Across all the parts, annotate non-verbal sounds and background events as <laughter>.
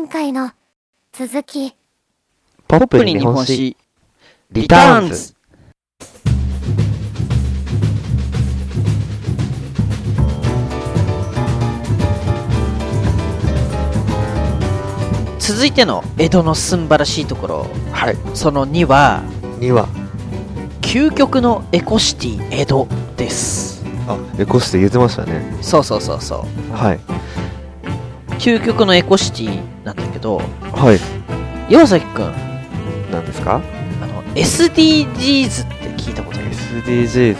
前回の続き。ポップに日本史、リターンズ。続いての江戸のすんばらしいところはい。その2は2は、究極のエコシティ江戸ですあ、エコシティ言ってましたね。そうそうそうそうはい。究極のエコシティなんだけどはい。岩崎くん何ですか？あの SDGs って聞いたことある ?SDGs。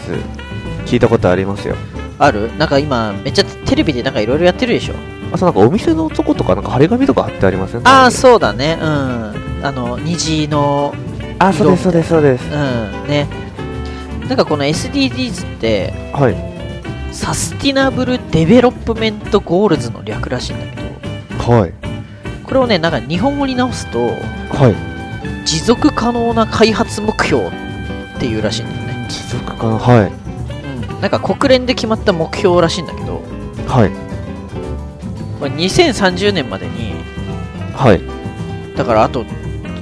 聞いたことありますよ。ある？なんか今めっちゃテレビでなんかいろいろやってるでしょ？あ、そうなんかお店のとことかなんか張り紙とか貼ってありません？ああう。そうだねうんあの虹のあ、そうです、そうです、そうです。うんねなんかこの SDGs ってはい。 Sustainable Development Goals の略らしいんだけどはい。これをねなんか日本語に直すとはい。持続可能な開発目標っていうらしいんだよね、持続かなはい。うん、なんか国連で決まった目標らしいんだけどはい。これ2030年までにはい。だからあと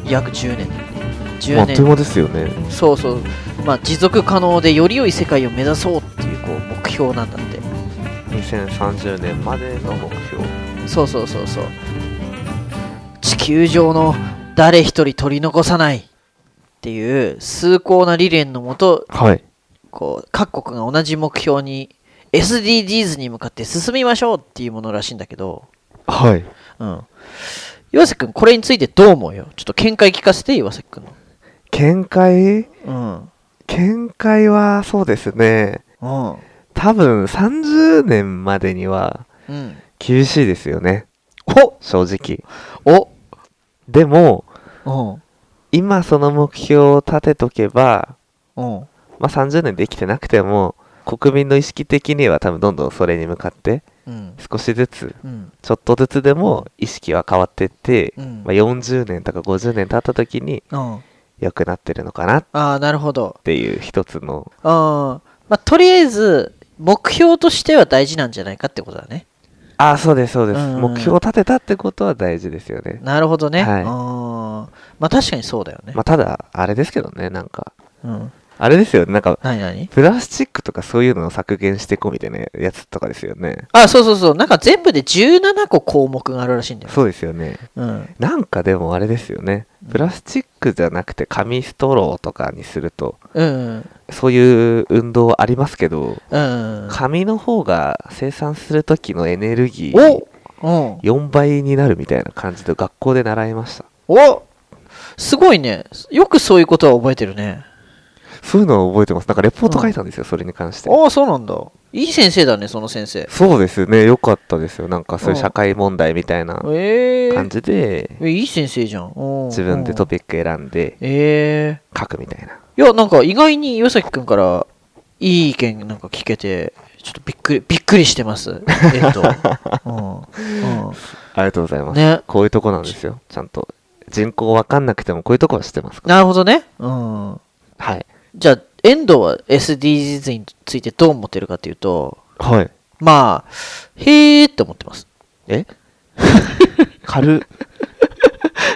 約10年10まああっという年間ですよね。そうそうまあ持続可能でより良い世界を目指そうっていうこう目標なんだって2030年までの目標。そうそうそうそう地球上の誰一人取り残さないっていう崇高な理念のもとはい。こう各国が同じ目標に SDGs に向かって進みましょうっていうものらしいんだけど、はい。うん。岩崎くん、これについてどう思うよ？ちょっと見解聞かせて、岩崎くんの。見解？うん。見解はそうですね。うん。多分30年までにはうん。厳しいですよね。お正直。おでも、うん。今その目標を立てとけば、うん。まあ、30年できてなくても、国民の意識的には多分どんどんそれに向かって、うん。少しずつ、うん。ちょっとずつでも意識は変わってって、うんまあ、40年とか50年経った時にうん。良くなってるのかなっああ、なるほど。ていう一つの、うん。まあ、とりあえず、目標としては大事なんじゃないかってことだね。ああ、そうです、そうです。うん目標を立てたってことは大事ですよね。なるほどね。はいうん。まあ、確かにそうだよね。まあ、ただ、あれですけどね、なんか、うん。あれですよね、なんか、何何プラスチックとかそういうのを削減していこうみたいなやつとかですよね。あ、そうそうそう。なんか全部で17個項目があるらしいんだよ。そうですよね。うん。なんかでもあれですよね。プラスチックじゃなくて紙ストローとかにすると、うん。そういう運動ありますけど、うん。紙の方が生産する時のエネルギーおうん。4倍になるみたいな感じで学校で習いました。おすごいね。よくそういうことは覚えてるね。そういうのを覚えてます。なんかレポート書いたんですよ、それに関して。ああ、そうなんだ。いい先生だね、その先生。そうですね、よかったですよ。なんかそういううん社会問題みたいなええ感じで、えいい先生じゃん。うん自分でトピピック選んでええ書くみたいな。いや、なんか意外に岩崎くんからいい意見なんか聞けて、ちょっとびっくり、びっくりしてます。えっと。<laughs> うん。うん。ありがとうございます。ね。こういうとこなんですよ。ちゃんと。人口わかんなくてもこういうとこは知ってますから。なるほどね。うん。はい。じゃあ、遠藤は SDGs についてどう思ってるかっていうと、はい。まあ、へーって思ってます。え？<laughs> 軽っ。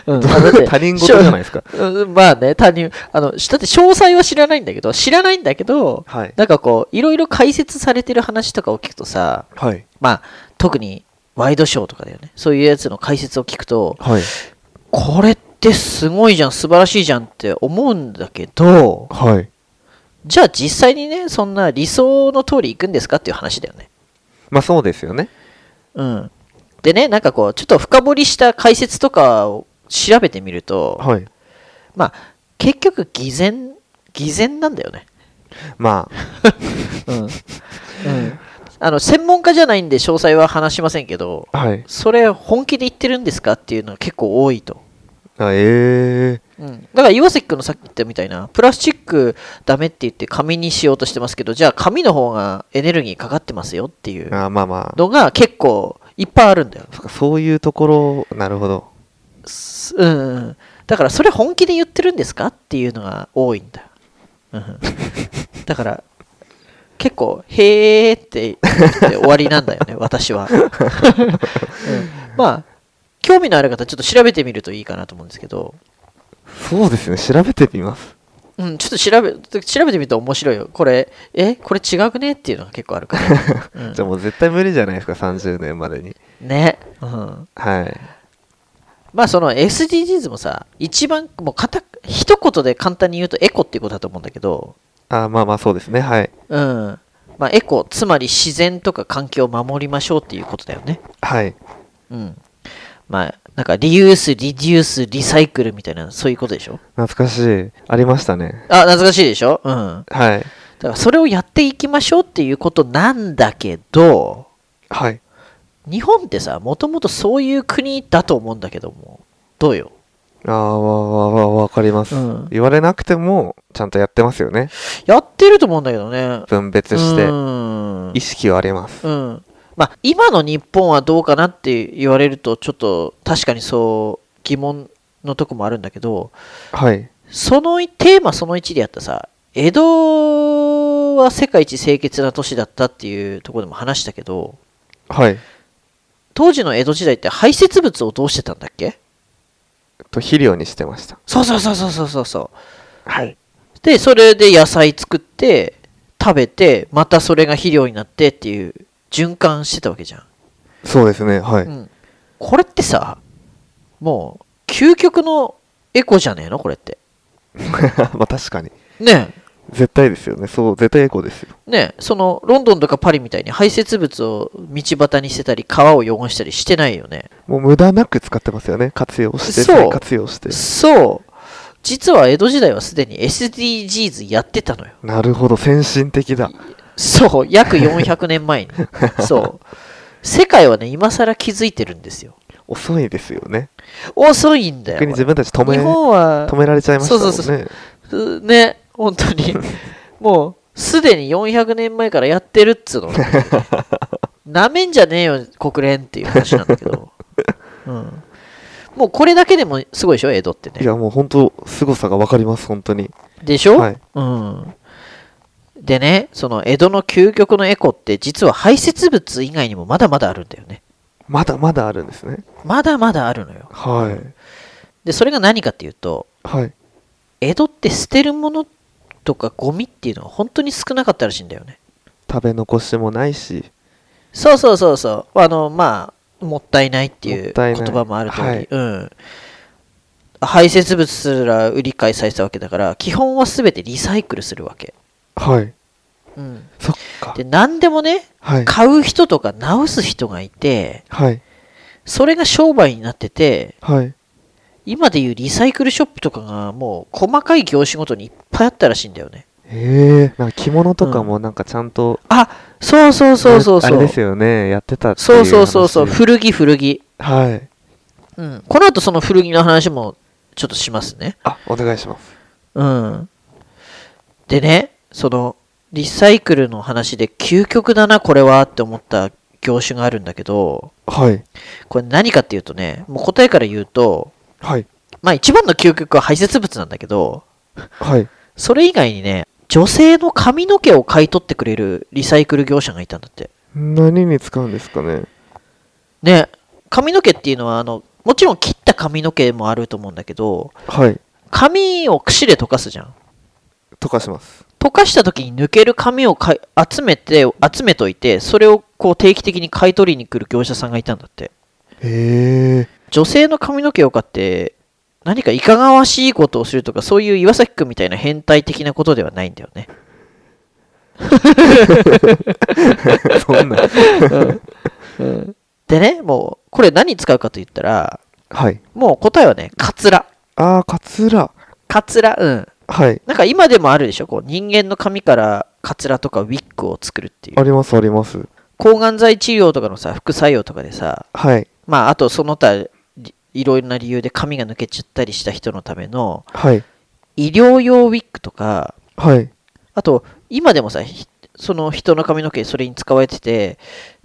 うん、他人事じゃないですか？うんまあね、他人、あの、だって詳細は知らないんだけど、知らないんだけど、はい。なんかこう、いろいろ解説されてる話とかを聞くとさ、はい。まあ、特にワイドショーとかだよね。そういうやつの解説を聞くと、はい。これってすごいじゃん、素晴らしいじゃんって思うんだけど、はい。じゃあ実際にね、そんな理想の通り行くんですかっていう話だよね。まあそうですよね。うん。でね、なんかこう、ちょっと深掘りした解説とかを調べてみると、はい。まあ、結局偽善、偽善なんだよね。ま <laughs> うん。うん。あの、専門家じゃないんで詳細は話しませんけど、あ、はい。それ本気で言ってるんですかっていうのが結構多いと。あえうん、だから岩崎君のさっき言ったみたいなプラスチックダメって言って紙にしようとしてますけどじゃあ紙の方がエネルギーかかってますよっていうえあまあまあ。のが結構いっぱいあるんだよ、そういうところ、なるほど。すうんうん、だからそれ本気で言ってるんですかっていうのが多いんだよ、うん、<laughs> だから結構へーって言って終わりなんだよね私は、<laughs> うん、まあ興味のある方ちょっと調べてみるといいかなと思うんですけどそうですね調べてみますうん、ちょっと調べ調べてみると面白いよ。これ、えこれ違くねっていうのが結構あるから。<laughs> うんじゃあもう絶対無理じゃないですか30年までにね。うん。はいまあその SDGs もさ、一番、もうかた、一言で簡単に言うとエコっていうことだと思うんだけど、あまあまあそうですねはいうん。まあエコ、つまり自然とか環境を守りましょうっていうことだよね。はいうん。まあ、なんかリユース、リデュース、リサイクルみたいな、そういうことでしょ？懐かしい。ありましたね。あ、懐かしいでしょ？うん。だはい。からそれをやっていきましょうっていうことなんだけど、はい。日本ってさ、もともとそういう国だと思うんだけども、どうよ？ああわわわわかります、うん。言われなくてもちゃんとやってますよね。やってると思うんだけどね。分別してうん。意識はあります。うん。まあ、今の日本はどうかなって言われると、ちょっと確かにそう疑問のとこもあるんだけど、はい。そのテーマその1でやったさ、江戸は世界一清潔な都市だったっていうところでも話したけど、はい。当時の江戸時代って排泄物をどうしてたんだっけ？と肥料にしてました。そうそうそうそうそうそうそう。はい。で、それで野菜作って、食べて、またそれが肥料になってっていう循環してたわけじゃん。そうですねはい、うん。これってさ、もう、究極のエコじゃねえの？これって。<laughs> まあ確かにね絶対ですよねそう絶対エコですよえ、ねえ、その、ロンドンとかパリみたいに排泄物を道端に捨てたり、川を汚したりしてないよね。もう無駄なく使ってますよね活用してそう再活用してそう。実は江戸時代はすでに SDGs やってたのよ。なるほど先進的だそう、約400年前に。<laughs> そう。世界はね、今更気づいてるんですよ。遅いですよね遅いんだよ。逆に自分たち止め日本は止められちゃいましたもんねそうそうそううね、本当に。<laughs> もう、すでに400年前からやってるっつうの。<laughs> なめんじゃねえよ、国連っていう話なんだけど。うん。もうこれだけでもすごいでしょ、江戸ってね。いやもう本当凄さが分かります本当にでしょ、はいうん。でね、その江戸の究極のエコって実は排泄物以外にもまだまだあるんだよね。まだまだあるんですねまだまだあるのよ。はいで、それが何かっていうと、はい江戸って捨てるものとかゴミっていうのは本当に少なかったらしいんだよね。食べ残しもないしそうそうそうそう。あの、まあ、もったいないっていう言葉もある通り、はいうん。排泄物すら売り買いされてたわけだから、基本は全てリサイクルするわけ。はいうん。そっかで、何でもね、はい買う人とか直す人がいて、はいそれが商売になってて、はい今でいうリサイクルショップとかがもう細かい業種ごとにいっぱいあったらしいんだよね。へえなんか着物とかもなんかちゃんと、あ、そうそうそうそうそう。あれですよねやってたっていそうそうそうそう、話古着古着。はいうん。この後その古着の話もちょっとしますね。あお願いしますうん。でね、その、リサイクルの話で究極だな、これはって思った業種があるんだけど、はい。これ何かっていうとね、もう答えから言うと、はい。まあ一番の究極は排泄物なんだけど、はい。それ以外にね、女性の髪の毛を買い取ってくれるリサイクル業者がいたんだって。何に使うんですかね？ね、髪の毛っていうのは、あの、もちろん切った髪の毛もあると思うんだけど、はい。髪を櫛で溶かすじゃん。溶かします溶かした時に抜ける紙をかい集めて、集めといて、それをこう定期的に買い取りに来る業者さんがいたんだって。へえ女性の髪の毛を買って、何かいかがわしいことをするとか、そういう岩崎くんみたいな変態的なことではないんだよね。そんな <laughs> でね、もう、これ何に使うかと言ったら、はいもう答えはね、カツラ。ああカツラカツラ、うん。はい。なんか今でもあるでしょ？こう人間の髪からカツラとかウィッグを作るっていう。ありますあります。抗がん剤治療とかのさ、副作用とかでさ、はい。まあ、あとその他、りいろいろな理由で髪が抜けちゃったりした人のためのはい。医療用ウィッグとか、はい。あと、今でもさ、ひその人の髪の毛それに使われてて、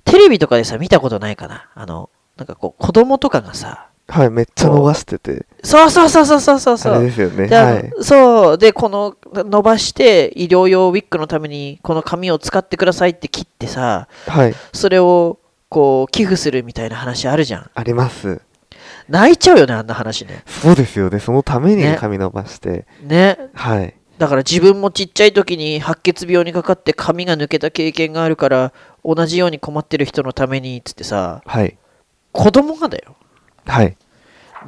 テレビとかでさ、見たことないかな？あの、なんかこう、子供とかがさ、はいめっちゃ伸ばしててそうそうそうそうそうそうそあれう。ですよねはいそう。で、この、伸ばして、医療用ウィッグのために、この髪を使ってくださいって切ってさ、はいそれを、こう、寄付するみたいな話あるじゃん。あります泣いちゃうよね、あんな話ね。そうですよね。そのためにね髪伸ばして。ね。はい。だから自分もちっちゃい時に白血病にかかって髪が抜けた経験があるから、同じように困ってる人のために、つってさ、はい。子供がだよ。はい。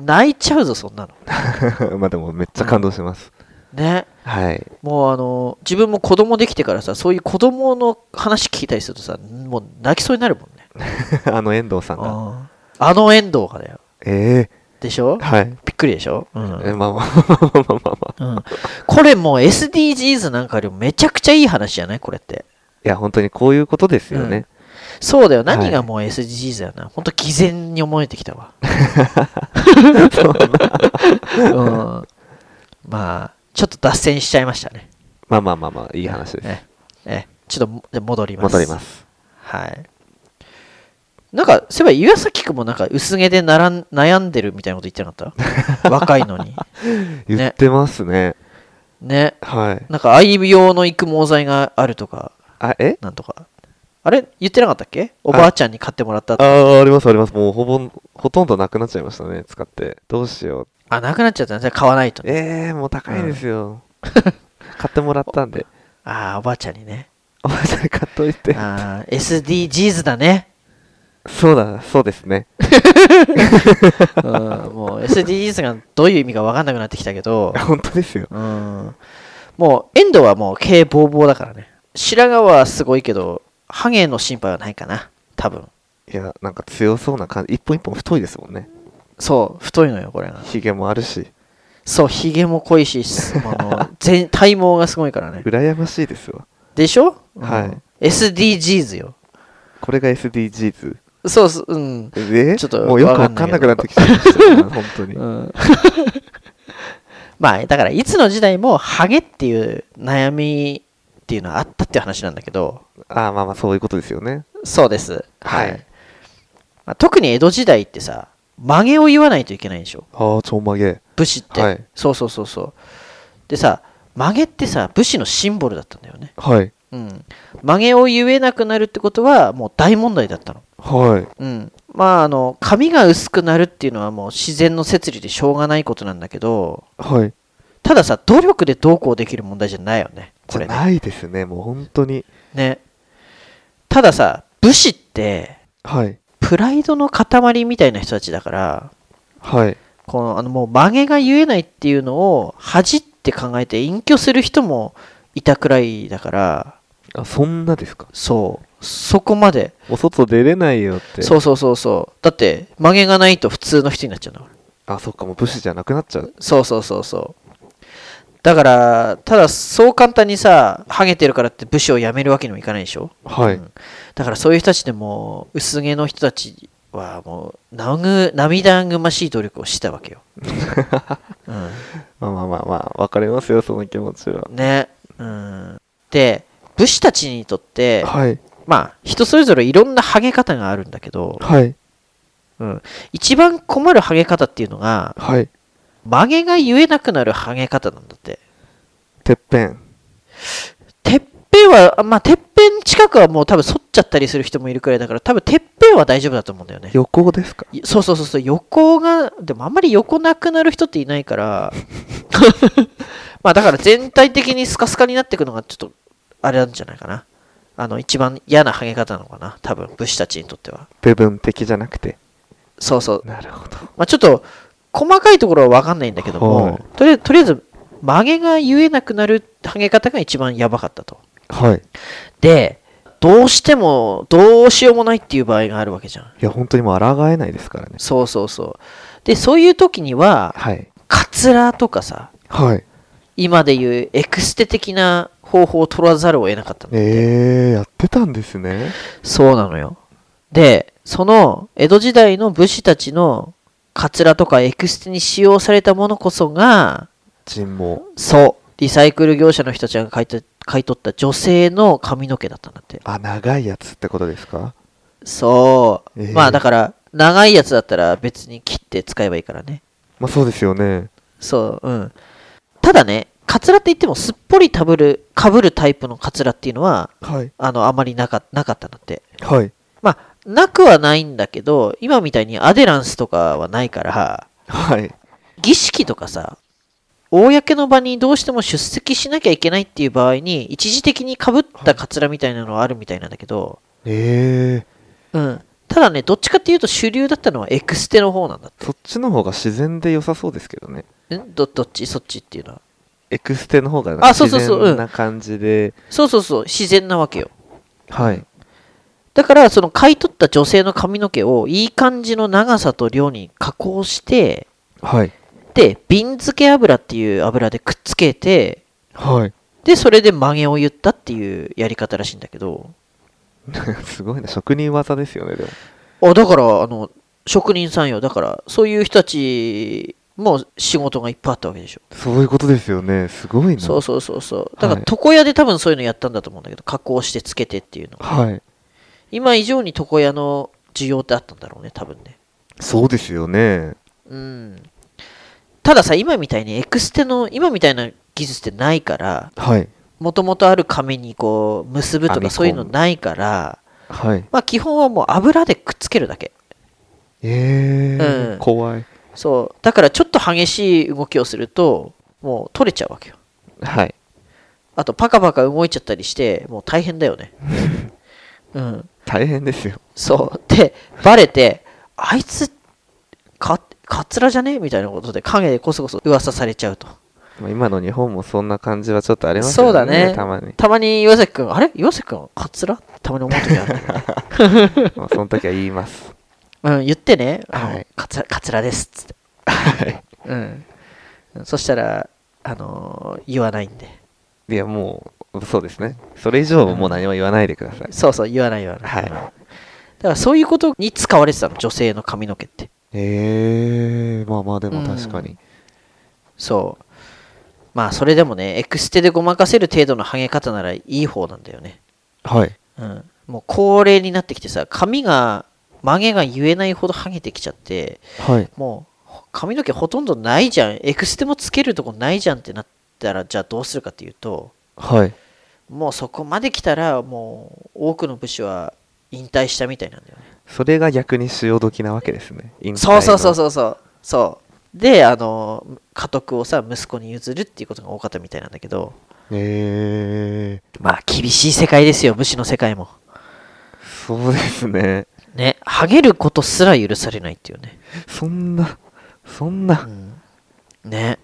泣いちゃうぞ、そんなの。<laughs> まあでもめっちゃ感動します。ね。はい。もうあの、自分も子供できてからさ、そういう子供の話聞いたりするとさ、もう泣きそうになるもんね。<laughs> あの遠藤さんが。ああの遠藤がだよ。えでしょ？えはい。びっくりでしょ、うんえまあまあまあまあまあこれもう SDGs なんかよりもめちゃくちゃいい話じゃない？これって。いや、本当にこういうことですよね。そうだよ。はい何がもう SDGs だよな。ほんと偽善に思えてきたわ。<laughs> うん、まあ、ちょっと脱線しちゃいましたね。まあまあまあまあ、いい話です。ええちょっと戻ります。戻ります。はい。なんか、そういえば岩崎くんもなんか薄毛でならん悩んでるみたいなこと言ってなかった？<laughs> 若いのに。言ってますね。ね。はい。なんか愛用の育毛剤があるとか、あ、え？なんとか。あれ？言ってなかったっけ？おばあちゃんに買ってもらったあとあ、ありますあります。もうほぼ、ほとんどなくなっちゃいましたね、使って。どうしよう。あ、なくなっちゃったね。じゃあ買わないとね。ええもう高いですよ。<laughs> 買ってもらったんで。ああ、おばあちゃんにね。おばあちゃん買っといて。ああ、SDGs だね。そうだ、そうですね。うん、もう SDGs がどういう意味か分かんなくなってきたけど、本当ですよ。うん、もう遠藤はもう経営ボーボーだからね。白髪はすごいけど、ハゲの心配はないかな。多分。いや、なんか強そうな感じ。一本一本太いですもんね。そう、太いのよ、これが。ヒゲもあるし。そう、ヒゲも濃いし、すあの <laughs> 全体毛がすごいからね。羨ましいですわ。でしょ、うんはい SDGs よ。これが SDGs。そうそう、うん。え？ちょっともうよくわかんなくなってきちゃいましたよ本当に。うん <laughs> まあ、だから、いつの時代も、ハゲっていう悩みっていうのはあったっていう話なんだけど、ああ、まあまあ、そういうことですよね。そうです。はいまあ、特に江戸時代ってさ、曲げを言わないといけないでしょ。ああ、ちょんまげ。武士って。はいそうそうそうそう。でさ、曲げってさ、武士のシンボルだったんだよね。はい。うん。曲げを言えなくなるってことは、もう大問題だったの。はい。うん。まあ、あの、髪が薄くなるっていうのはもう自然の摂理でしょうがないことなんだけど、はい。たださ、努力でどうこうできる問題じゃないよね。これね。ないですね。もう本当に。ね。たださ、武士って、はい。プライドの塊みたいな人たちだから、はい。このあのもう曲げが言えないっていうのを恥って考えて隠居する人もいたくらいだからあ、そんなですか？そうそこまでお外出れないよって。そうそうそうそうだって曲げがないと普通の人になっちゃうんだからあ、そっか、もう武士じゃなくなっちゃう。そうそうそうそうだからただそう簡単にさハゲてるからって武士を辞めるわけにもいかないでしょ？はい。うんだからそういう人たちでも薄毛の人たちはもうなぐ涙ぐましい努力をしたわけよ、<laughs> うんまあまあまあまあ、わかりますよ、その気持ちは。ね。うん。で、武士たちにとって、はい。まあ、人それぞれいろんなハゲ方があるんだけど、はい。うん、一番困るハゲ方っていうのが、はい。曲げが言えなくなるハゲ方なんだって。てっぺん。てっぺんは、あまあ、てっぺん近くはもう多分反っちゃったりする人もいるくらいだから、多分てっぺんは大丈夫だと思うんだよね。横ですか？いそうそうそうそう、横が、でもあんまり横なくなる人っていないから、<laughs> まあだから全体的にスカスカになっていくのがちょっと、あれなんじゃないかな。あの、一番嫌なハゲ方なのかな。多分、武士たちにとっては。部分的じゃなくて。そうそう。なるほど。まあちょっと、細かいところは分かんないんだけども、はいとりあえず、とりあえず、曲げが言えなくなるハゲ方が一番やばかったと。はい。で、どうしても、どうしようもないっていう場合があるわけじゃん。いや、本当にもう抗えないですからね。そうそうそう。で、そういう時には、はい。カツラとかさ、はい。今でいうエクステ的な方法を取らざるを得なかったの。えー、やってたんですね。そうなのよ。で、その江戸時代の武士たちのカツラとかエクステに使用されたものこそが、人毛。そう、リサイクル業者の人たちが買い取買い取った女性の髪の毛だったんだって。あ、長いやつってことですか？そう。えーまあだから、長いやつだったら別に切って使えばいいからね。まあそうですよね。そう、うん。ただね、カツラって言ってもすっぽりかぶる、かぶるタイプのカツラっていうのは、はい。あの、あまりなかなかったんだって。はい。まあ、なくはないんだけど、今みたいにアデランスとかはないから、はい。儀式とかさ、公の場にどうしても出席しなきゃいけないっていう場合に、一時的にかぶったカツラみたいなのはあるみたいなんだけど、ええうん。ただね、どっちかっていうと主流だったのはエクステの方なんだっそっちの方が自然で良さそうですけどね。て。ん？どどっち？そっちっていうのは？エクステの方があそうそうそう自然な感じで、そうそうそう、自然なわけよ。はい。だから、その買い取った女性の髪の毛をいい感じの長さと量に加工して、はい。で、瓶漬け油っていう油でくっつけて、はい。で、それで曲げを言ったっていうやり方らしいんだけど、<laughs> すごいな、職人技ですよね、でも。あ、だから、あの、職人さんよ。だから、そういう人たちも仕事がいっぱいあったわけでしょ。そういうことですよね。すごいな。そうそうそうそう。だから、はい床屋で多分そういうのやったんだと思うんだけど、加工してつけてっていうのが。はい。今以上に床屋の需要ってあったんだろうね、多分ね。そうですよね。うん。たださ、今みたいにエクステの、今みたいな技術ってないから、はい。もともとある紙にこう、結ぶとかそういうのないから、はい。まあ基本はもう油でくっつけるだけ。ええうん怖い。そう。だからちょっと激しい動きをすると、もう取れちゃうわけよ。はい。あとパカパカ動いちゃったりして、もう大変だよね。<laughs> うん。大変ですよ。そう。で、バレて、あいつ、か、カツラじゃね？みたいなことで影でこそこそ噂されちゃうと。まあ今の日本もそんな感じはちょっとありますよね。そうだねたまに。たまに岩崎くん、あれ？岩崎くん、カツラ？たまに思う時あるね。<laughs> まあその時は言います。うん、言ってね、はいカツラ、カツラですっつって。はい。うん。そしたら、あのー言わないんで。いや、もう、そうですね。それ以上もう何も言わないでください。そうそう、言わない言わない。はいうんだからそういうことに使われてたの、女性の髪の毛って。ええまあまあでも確かに。そう。まあ、それでもね、エクステでごまかせる程度のハゲ方ならいい方なんだよね。はい。うん。もう高齢になってきてさ、髪が、曲げが言えないほどハゲてきちゃって、はい。もう、髪の毛ほとんどないじゃん。エクステもつけるとこないじゃんってなったら、じゃあどうするかっていうと、はい。もうそこまで来たら、もう、多くの武士は引退したみたいなんだよね。それが逆に潮時なわけですね。引退のそうそうそうそうそう。そう。で、あの、家督をさ、息子に譲るっていうことが多かったみたいなんだけど、ええまあ、厳しい世界ですよ、武士の世界も。そうですね。ね、ハゲることすら許されないっていうね。そんな、そんな。ね。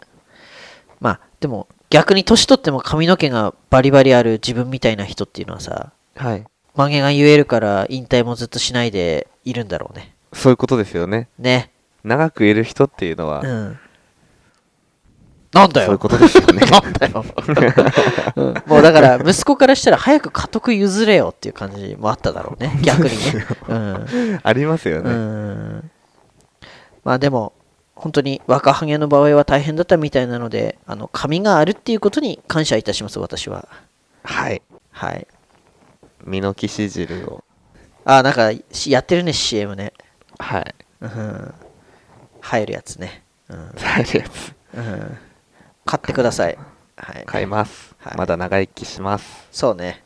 まあ、でも、逆に年取っても髪の毛がバリバリある自分みたいな人っていうのはさ、はい。曲げが言えるから引退もずっとしないでいるんだろうね。そういうことですよね。ね。長くいる人っていうのは、うん。なんだよ。そういうことですよね。<laughs> なんだよ、<laughs> うんもうだから息子からしたら早く家督譲れよっていう感じもあっただろうね逆にねうん、<laughs> ありますようね。ん、まあでも本当に若ハゲの場合は大変だったみたいなのであの髪があるっていうことに感謝いたします私ははい。はい身の騎士汁を。あなんかしやってるね CM ねはい。うん入るやつねうん、入るやつ。うん、買ってくださいはい買います。はいまだ長生きします。そうね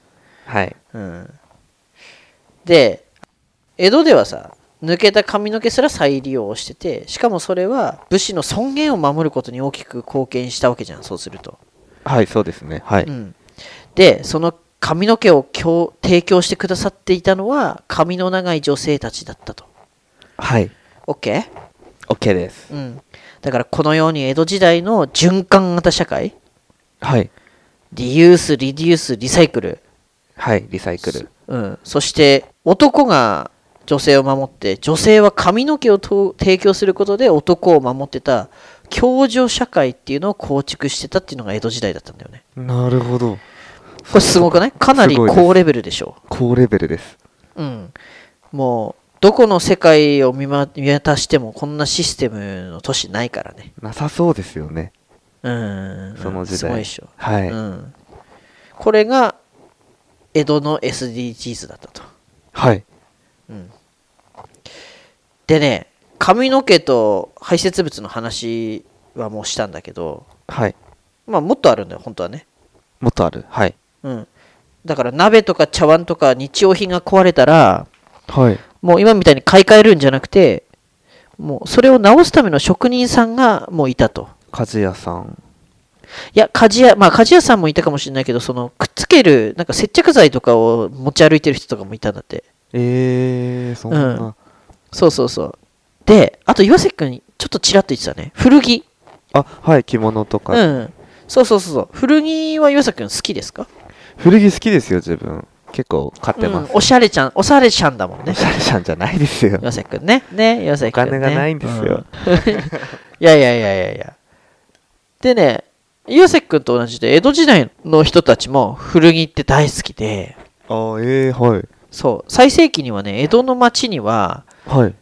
はい。うん、で江戸ではさ抜けた髪の毛すら再利用しててしかもそれは武士の尊厳を守ることに大きく貢献したわけじゃんそうすると、はい、そうですね。はい。うん、でその髪の毛を供提供してくださっていたのは髪の長い女性たちだったとはい。OK? OK です。うんだからこのように江戸時代の循環型社会？はい。リユースリデュースリサイクルはい、リサイクル。うん、そして男が女性を守って女性は髪の毛をと提供することで男を守ってた共助社会っていうのを構築してたっていうのが江戸時代だったんだよね。なるほど。これすごくない？か。なり高レベルでしょ。高レベルです。うん。もうどこの世界を見,、ま、見渡してもこんなシステムの都市ないからね。なさそうですよね。うん。その時代。すごいでしょ、はい。うん、これが江戸の SDGs だったと。はい。でね髪の毛と排泄物の話はもうしたんだけどはい。まあもっとあるんだよ本当はねもっとある？はい。うんだから鍋とか茶碗とか日用品が壊れたらはい。もう今みたいに買い替えるんじゃなくて、もうそれを直すための職人さんがもういたと。鍛冶屋さん。いや、鍛冶屋、まあ鍛冶屋さんもいたかもしれないけど、そのくっつける、なんか接着剤とかを持ち歩いてる人とかもいたんだって。えー、そんな。うんそうそうそう。で、あと岩崎くんにちょっとちらっと言ってたね。古着。あ、はい、着物とか。うん。そうそうそうそう。古着は岩崎くん好きですか？古着好きですよ、自分。結構買ってます。うんおしゃれちゃん、おしゃれちゃんだもんねお。しゃれちゃんじゃないですよ。岩崎くんね。ね、岩お崎くん、ね。金がないんですよ。うん。<laughs> いやいやいやいやいや。でね、岩崎くんと同じで、江戸時代の人たちも古着って大好きで、あえー、はい。そう、最盛期にはね、江戸の町にははい。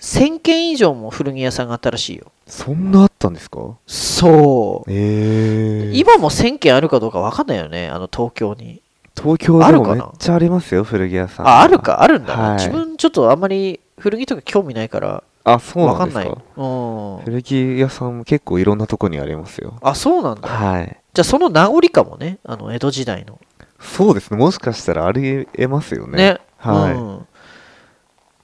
1000軒以上も古着屋さんがあったらしいよ。そんなあったんですか？そう。えー。今も1000軒あるかどうか分かんないよね、あの東京に。東京でもめっちゃありますよ、古着屋さん。あ、ある。か、あるんだな、はい自分ちょっとあんまり古着とか興味ないから、あ、そう分かんない。なんですか。うん。古着屋さんも結構いろんなとこにありますよ。あ、そうなんだ。はい。じゃあその名残かもね、あの江戸時代の。そうですね。もしかしたらありえますよね。ね。はい。うん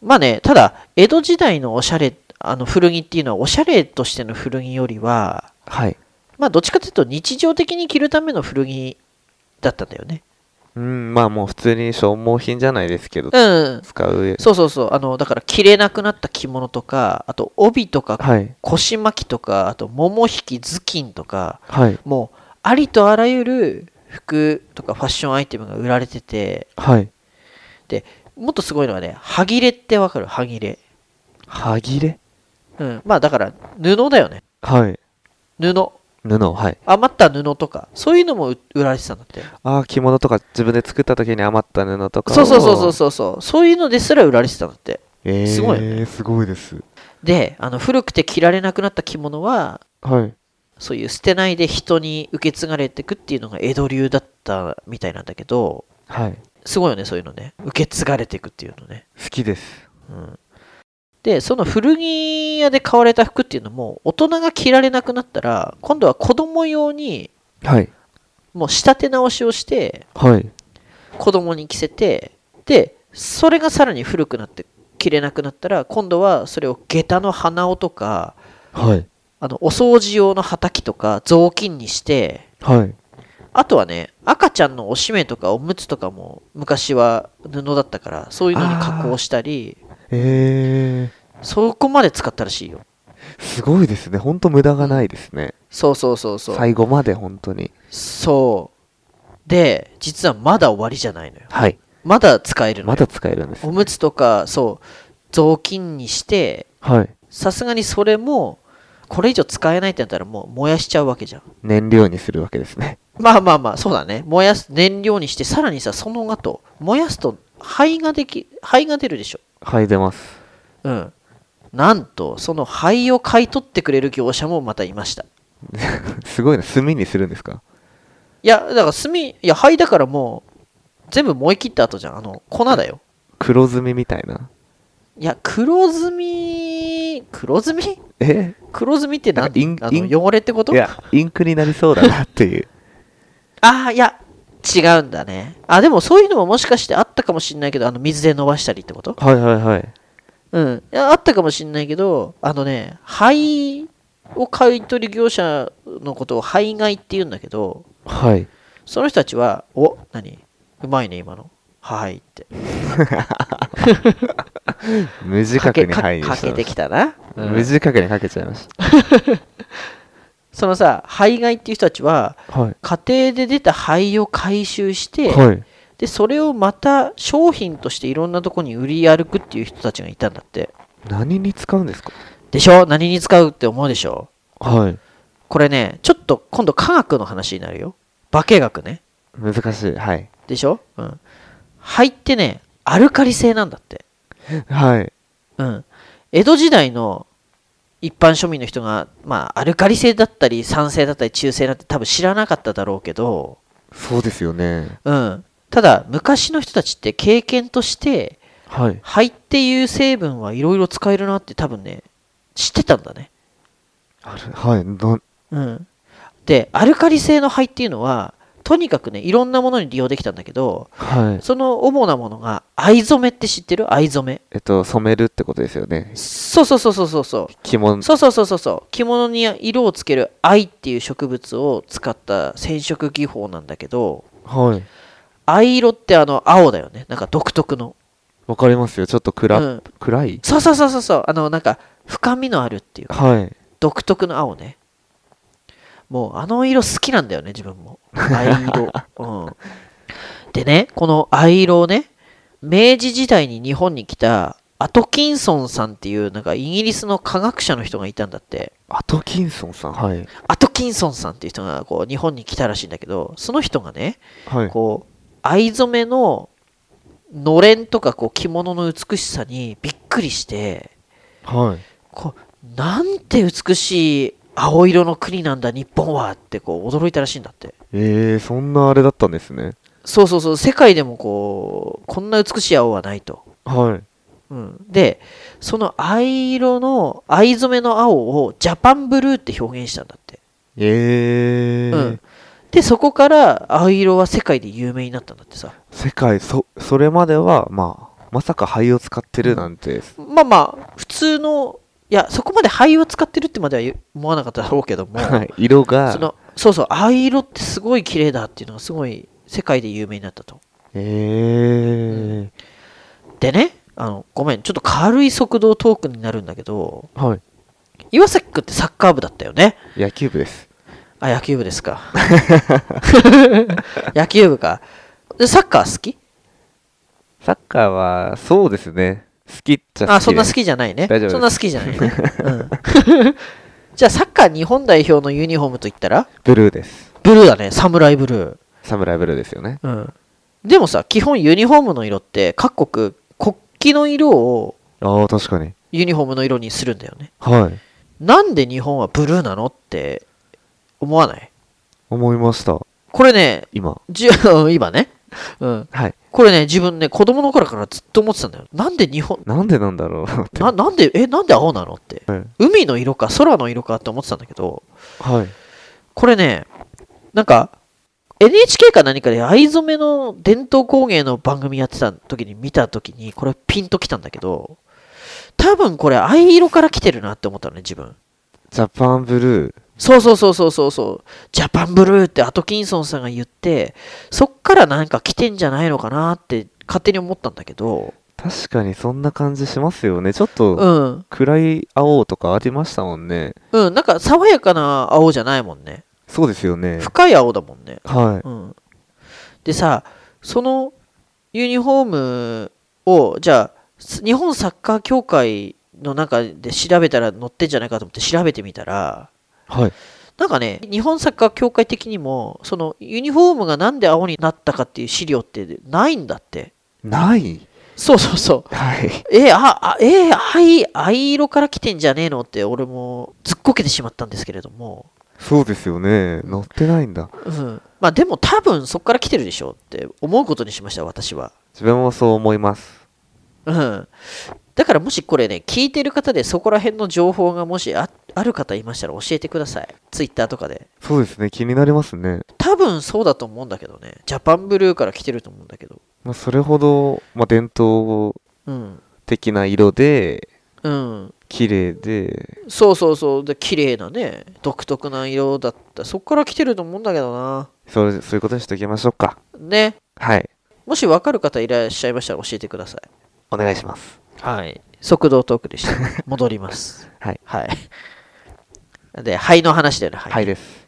まあね、ただ、江戸時代のおしゃれ、あの古着っていうのは、おしゃれとしての古着よりは、はい。まあ、どっちかというと日常的に着るための古着だったんだよね。うん、まあもう普通に消耗品じゃないですけど、うん。使う。そうそうそう。あの、だから着れなくなった着物とか、あと帯とかはい。腰巻きとか、あと桃引き頭巾とか、はい。もうありとあらゆる服とかファッションアイテムが売られてて、はい。もっとすごいのはね、歯切れってわかる？歯切れ。歯切れ？うん。まあだから布だよね。はい。布。布、はい。余った布とか、そういうのも売売られてたんだって。ああ、着物とか自分で作った時に余った布とかをそうそうそうそうそうそう。いうのですら売られてたんだって。えー、すごいよねすごいです。で、あの古くて着られなくなった着物は、はい。そういう捨てないで人に受け継がれていくっていうのが江戸流だったみたいなんだけど、はい。すごいよね、そういうのね。受け継がれていくっていうのね。好きです。うん、で、その古着屋で買われた服っていうのも、大人が着られなくなったら、今度は子供用に、はい。もう仕立て直しをして、はい。子供に着せて、で、それがさらに古くなって着れなくなったら、今度はそれを下駄の鼻緒とか、はい。あのお掃除用のはたきとか雑巾にして、はい。あとはね、赤ちゃんのおしめとかおむつとかも昔は布だったから、そういうのに加工したり、えそこまで使ったらしいよ。ー、すごいですね。ほんと無駄がないですね。そうそうそうそう。最後まで本当に。そう。で、実はまだ終わりじゃないのよ。はい。まだ使えるのよ。まだ使えるんです。おむつとか、そう、雑巾にして、はい。さすがにそれも、これ以上使えないってなったらもう燃やしちゃうわけじゃん。燃料にするわけですね。まあまあまあ、そうだね。燃やす、燃料にして、さらにさ、その後、燃やすと灰ができ、灰が出るでしょ。はい、出ます。うん。なんと、その灰を買い取ってくれる業者もまたいました。<laughs> すごいな。炭にするんですか？いや、だから炭、いや、灰だからもう、全部燃え切った後じゃん。あの、粉だよ。黒炭みたいな。いや、黒ずみ、黒ずみ？え？黒ずみって何インあの汚れってこと？いや、インクになりそうだなっていう。ああ、いや、違うんだね。あ、でもそういうのももしかしてあったかもしれないけど、あの、水で伸ばしたりってこと？はいはいはい。うん。いや、あったかもしれないけど、あのね、灰を買い取り業者のことを灰買いって言うんだけど、はい。その人たちは、お、何？うまいね、今の。はいって。無自かけ覚にかかけ入りましたてきたな。うん無自覚にかけちゃいまし <laughs> そのさ、灰買いっていう人たちは、た。はい。家庭で出た灰を回収して、はい。で、それをまた商品としていろんなとこに売り歩くっていう人たちがいたんだって。何に使うんですか？でしょ？何に使うって思うでしょ？はい。これね、ちょっと今度科学の話になるよ。化学ね。難しい。はい。でしょ？うん。灰ってね、アルカリ性なんだって。はい。うん。江戸時代の一般庶民の人が、まあ、アルカリ性だったり、酸性だったり、中性だって多分知らなかっただろうけど、そうですよね。うん。ただ、昔の人たちって経験として、はい。灰っていう成分はいろいろ使えるなって多分ね、知ってたんだね。あるはい。どうん。で、アルカリ性の灰っていうのは、とにかくねいろんなものに利用できたんだけどはい。その主なものが藍染めって知ってる？藍染めえっと、染めるってことですよね。そうそうそうそうそうそう着物。そうそうそうそうそう着物に色をつける藍っていう植物を使った染色技法なんだけどはい。藍色ってあの青だよねなんか独特のわかりますよ。ちょっと暗、うん暗い？そうそうそうそうそうあのなんか深みのあるっていうかはい。独特の青ねもうあの色好きなんだよね自分も <laughs> 藍色、うん、でねこの藍色をね明治時代に日本に来たアトキンソンさんっていうなんかイギリスの科学者の人がいたんだってアトキンソンさん？はい。アトキンソンさんっていう人がこう日本に来たらしいんだけどその人がねはい。こう藍染めののれんとかこう着物の美しさにびっくりしてはい。こうなんて美しい青色の国なんだ日本はってこう驚いたらしいんだって。えー、そんなあれだったんですね。そうそうそう世界でもこうこんな美しい青はないと、はい。うん、でその藍色の藍染めの青をジャパンブルーって表現したんだって。えー、うん。でそこから青色は世界で有名になったんだってさ。世界、そ、それまでは、まあ、まさか灰を使ってるなんて、まあまあ普通のいやそこまで灰を使ってるってまでは思わなかっただろうけども、<laughs> はい。色がそ、のそうそう藍色ってすごい綺麗だっていうのがすごい世界で有名になったとえでねあのごめんちょっと軽い速度トークになるんだけどー、はい。岩崎君ってサッカー部だったよね野球部です。あ野球部ですか <laughs> 野球部かでサッカー好き？サッカーは、そうですね。好きっちゃ好き。あそんな好きじゃないね大丈夫そんな好きじゃないね、うん、<laughs> じゃあサッカー日本代表のユニフォームといったら？ブルーです。ブルーだねサムライブルーサムライブルーですよね。うん、でもさ基本ユニフォームの色って各国国旗の色をああ、確かに。ユニフォームの色にするんだよねはい。なんで日本はブルーなのって思わない？思いました。これね今。じ <laughs> 今ね、うん、はい。これね自分ね子供の頃からずっと思ってたんだよなんで日本なんでなんだろう。ななんでえなんで青なのってはい。海の色か空の色かって思ってたんだけどはい。これねなんか NHK か何かで藍染めの伝統工芸の番組やってた時に見た時にこれピンときたんだけど多分これ藍色から来てるなって思ったのね自分ジャパンブルー。そうそうそうそうそうそうジャパンブルーってアトキンソンさんが言ってそっからなんか来てんじゃないのかなって勝手に思ったんだけど確かにそんな感じしますよね。ちょっとうん暗い青とかありましたもんね。うんなんか爽やかな青じゃないもんねそうですよね。深い青だもんねはい。うん、でさそのユニフォームをじゃあす日本サッカー協会の中で調べたら載ってんじゃないかと思って調べてみたらはい。なんかね日本サッカー協会的にもそのユニフォームがなんで青になったかっていう資料ってないんだってない？そうそうそうはい。えああえ藍藍色から来てんじゃねえのって俺もずっこけてしまったんですけれどもそうですよね。乗ってないんだ。うんまあでも多分そこから来てるでしょうって思うことにしました私は自分もそう思います。うん。だからもしこれね、聞いてる方でそこら辺の情報がもしあある方いましたら教えてください。ツイッターとかで。そうですね。気になりますね。多分そうだと思うんだけどね。ジャパンブルーから来てると思うんだけど。まあ、それほど、まあ、伝統うん。的な色で、うん。綺麗で、そうそうそう。で、綺麗なね、独特な色だった。そこから来てると思うんだけどな。そうそういうことにしておきましょうか。ね。はい。もし分かる方いらっしゃいましたら教えてください。お願いします。はい。速度トークでした。<laughs> 戻ります。はい。はい。で、灰の話だよね、灰。はいです。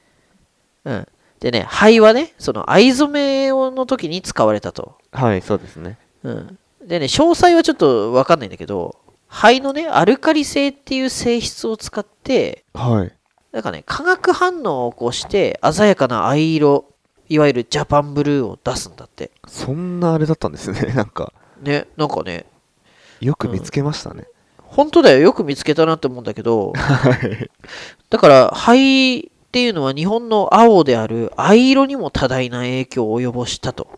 うん。でね、灰はね、その藍染めの時に使われたと。はい、そうですね。うん。でね、詳細はちょっとわかんないんだけど、灰のね、アルカリ性っていう性質を使って、はい。なんかね、化学反応を起こして、鮮やかな藍色、いわゆるジャパンブルーを出すんだって。そんなあれだったんですね。なんか、ね、なんかね、よく見つけましたね。本当だよ、よく見つけたなって思うんだけど、<laughs> はい。だから灰っていうのは日本の青である藍色にも多大な影響を及ぼしたと。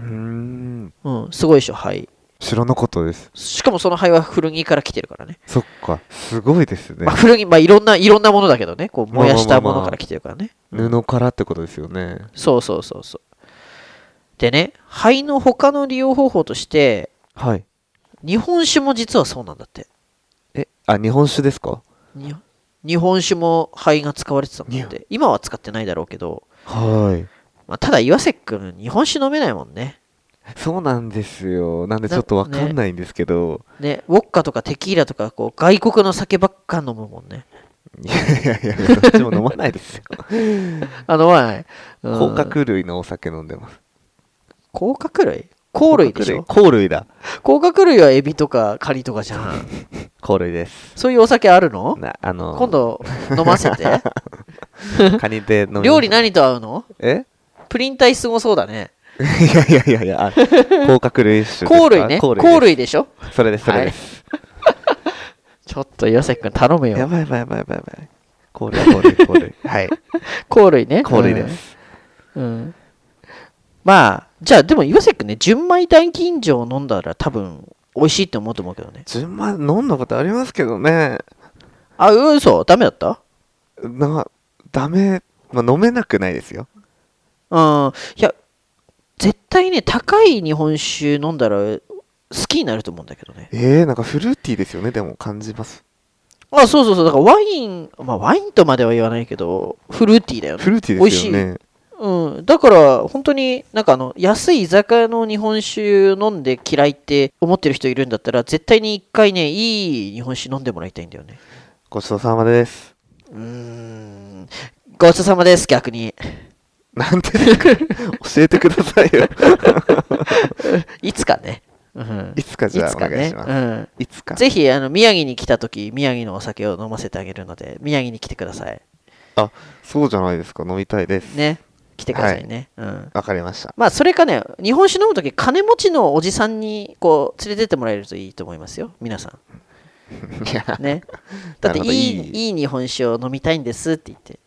うーん。うん、すごいでしょ、灰。知らなかったです。しかもその灰は古着から来てるからね。そっか。すごいですねまあ、。古着、まあ、いろんな、いろんなものだけどね、こう燃やしたものから来てるからね。布からってことですよね。そうそうそうそう。でね、肺の他の利用方法として、はい。日本酒も実はそうなんだって。え、あ、日本酒ですか？に日本酒も肺が使われてたんだって。今は使ってないだろうけど、はい。まあ、ただ岩瀬くん、日本酒飲めないもんね。そうなんですよ。なんでちょっとわかんないんですけど、ね、ウォッカとかテキーラとか、こう、外国の酒ばっか飲むもんね。いやいやいや、どっちも飲まないですよ。<laughs> あの、はい？うん甲殻類のお酒飲んでます。甲殻類？甲類でしょ？甲類だ。甲殻類はエビとかカニとかじゃん。甲類です。そういうお酒あるの？なあの、今度飲ませて。<laughs> カニで飲料理何と合うの？え？プリン体すごそうだね。いやいやいやいや、あ甲殻類種甲類ね。甲類でしょ？それです、それです。ちょっと岩崎くん頼むよ。やばいやばいやばいやばいやばい。甲類、甲類、甲類。はい。<laughs> 甲類ね。甲類です。うん。うんまあ、じゃあでも岩崎くんね、純米大吟醸を飲んだら多分美味しいって思うと思うけどね。順番飲んだことありますけどね。あ、嘘？ダメだった？な、ダメ、まあ、飲めなくないですよ。うん。いや、絶対ね、高い日本酒飲んだら好きになると思うんだけどね。えー、なんかフルーティーですよね、でも感じます。あ、そうそうそう。だからワイン、まあワインとまでは言わないけど、フルーティーだよね。フルーティーですよね。うん。だから、本当になんかあの、安い居酒屋の日本酒飲んで嫌いって思ってる人いるんだったら、絶対に一回ね、いい日本酒飲んでもらいたいんだよね。ごちそうさまです。うーん。ごちそうさまです、逆に。なんてで教えてくださいよ。いつかね。うん。いつかじゃあお願いします。うん。いつか。ぜひ、あの、宮城に来た時、宮城のお酒を飲ませてあげるので、宮城に来てください。そうじゃないですか、飲みたいです。ね。来てくださいね。うん。わかりました。まあ、それかね、日本酒飲む時、金持ちのおじさんに、こう、連れてってもらえるといいと思いますよ。皆さん。<laughs> ね。だっていい、いいいい日本酒を飲みたいんですって言って。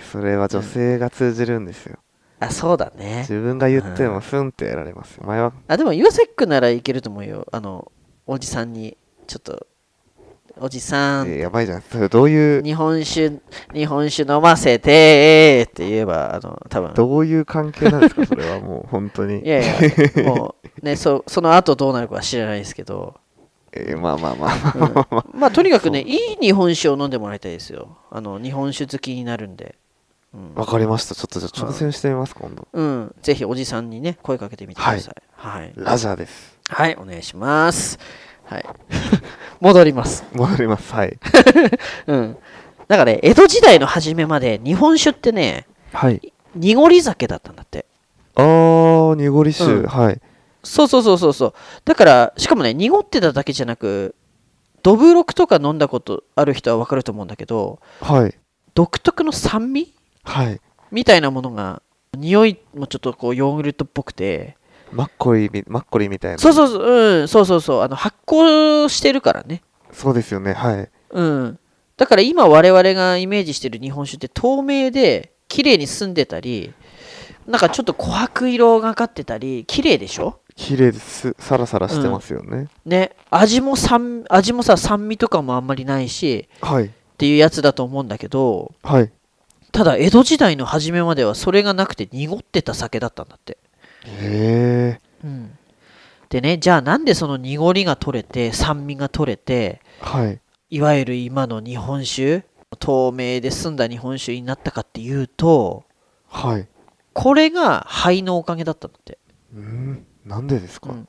それは女性が通じるんですよ。あ、そうだね自。分が言ってもスンってやられますよ。前は、あ、でも、岩崎くんならいけると思うよ。あの、おじさんに、ちょっと、おじさん、えーやばいじゃん。それどういう、日本酒、日本酒飲ませてって言えば、あの、多分どういう関係なんですか、<laughs> それはもう本当に。いやいや、もう、ね、そその後どうなるかは知らないですけど、えーまあまあまあまあ。まあ、とにかくね、いい日本酒を飲んでもらいたいですよ。あの、日本酒好きになるんで。うんわかりました。ちょっとじゃあ挑戦してみます、今度。うん、ぜひおじさんにね、声かけてみてください。はい。ラジャーです。はい、お願いします。はい。<laughs> 戻ります。戻ります。はい。<laughs> うん。だからね、江戸時代の初めまで日本酒ってね、はい。濁り酒だったんだって。あー、濁り酒。うんはい。そうそうそうそうそう。だから、しかもね、濁ってただけじゃなく、どぶろくとか飲んだことある人はわかると思うんだけど、はい。独特の酸味はい。みたいなものが、匂いもちょっとこうヨーグルトっぽくて、マッコリみ、マッコリみたいな。そうそうそう、うん、そうそうそう、あの発酵してるからね。そうですよね。はい。うん。だから今我々がイメージしてる日本酒って透明で綺麗に澄んでたり、なんかちょっと琥珀色がかってたり、綺麗でしょ？綺麗です。サラサラしてますよね。ね、味も酸味もさ酸味とかもあんまりないしはい。っていうやつだと思うんだけどはい。ただ江戸時代の初めまではそれがなくて濁ってた酒だったんだって、へうん、でねじゃあなんでその濁りが取れて酸味が取れてー。はい。いわゆる今の日本酒透明で澄んだ日本酒になったかっていうとはい。これが肺のおかげだったんだって、うーん。なんでですか、うん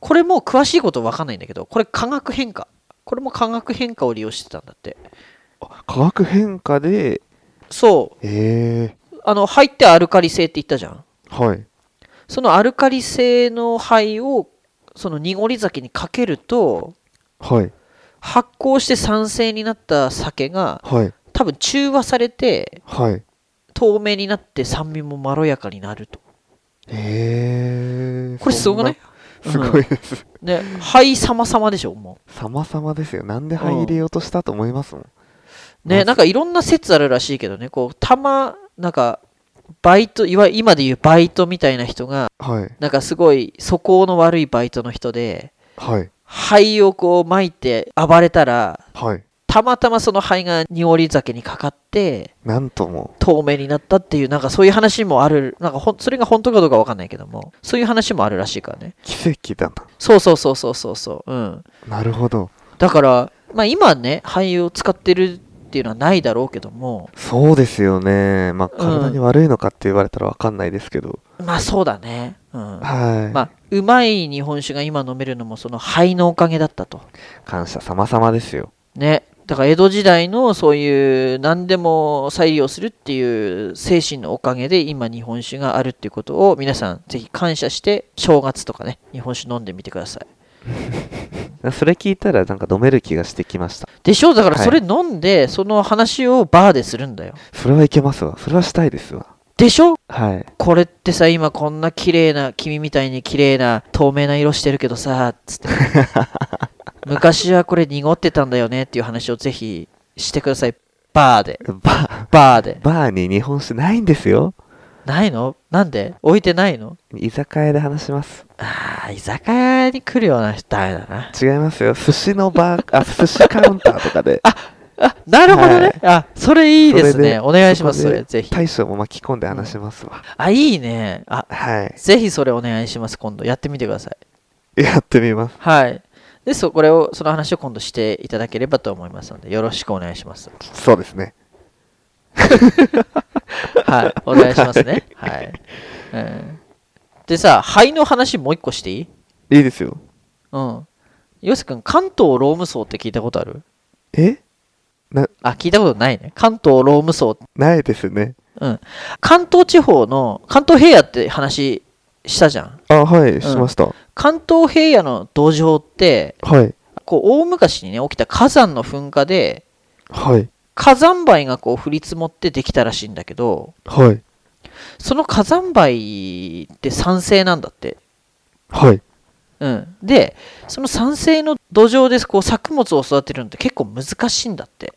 これも詳しいこと分かんないんだけどこれ化学変化これも化学変化を利用してたんだってあ化学変化で、そうえあの肺ってアルカリ性って言ったじゃんー。はい。そのアルカリ性の肺をその濁り酒にかけるとはい。発酵して酸性になった酒がはい。多分中和されてはい。透明になって酸味もまろやかになるとえー。これすごくない？すごいです。ね肺様々でしょも様々ですよ。なんで入れようとしたと思いますもん。うねなんかいろんな説あるらしいけどねこうたまなんかバイトいわ今で言うバイトみたいな人がはい。なんかすごい素行の悪いバイトの人ではい。肺をこう巻いて暴れたらはい。たまたまその灰が濁り酒にかかってなんとも。透明になったっていうなんかそういう話もあるなんかほんそれが本当かどうかわかんないけどもそういう話もあるらしいからね奇跡だな。そうそうそうそうそうそううんなるほど。だからまあ今ね灰を使ってるっていうのはないだろうけどもそうですよね。まあ、うん体に悪いのかって言われたらわかんないですけど。まあそうだねうんはい。まあうまい日本酒が今飲めるのもその灰のおかげだったと感謝様々ですよ。ねだから江戸時代のそういう何でも再利用するっていう精神のおかげで今日本酒があるっていうことを皆さんぜひ感謝して正月とかね日本酒飲んでみてください <laughs> それ聞いたらなんか飲める気がしてきました。でしょ？だからはいそれ飲んでその話をバーでするんだよそれはいけますわ。それはしたいですわ。でしょ？はい。これってさ今こんな綺麗な君みたいに綺麗な透明な色してるけどさつって <laughs> 昔はこれ濁ってたんだよねっていう話をぜひしてくださいバーでババーでー、バーに日本酒ないんですよ。ないの？なんで？置いてないの？居酒屋で話します。ああ居酒屋に来るような人ダメだな違いますよ。寿司のバー、あ、寿司カウンターとかで。<laughs> あなるほどね、はいあそれいいですねお願いしますそれぜひ大将も巻き込んで話しますわ。あいいねあはい。ぜひそれお願いします今度やってみてくださいやってみます。はいでそこれをその話を今度していただければと思いますのでよろしくお願いしますそうですね。<laughs> はいお願いしますね。はい、うん、でさ肺の話もう一個していい？いいですよ。うん。よし君関東ローム層って聞いたことある？え？あ聞いたことないね。関東ローム層。ないですね。うん。関東地方の関東平野って話したじゃん？あ、はい、しました。関東平野の土壌ってはい。こう大昔にね起きた火山の噴火ではい。火山灰がこう降り積もってできたらしいんだけどはい。その火山灰って酸性なんだって、はい。うん、でその酸性の土壌でこう作物を育てるのって結構難しいんだって、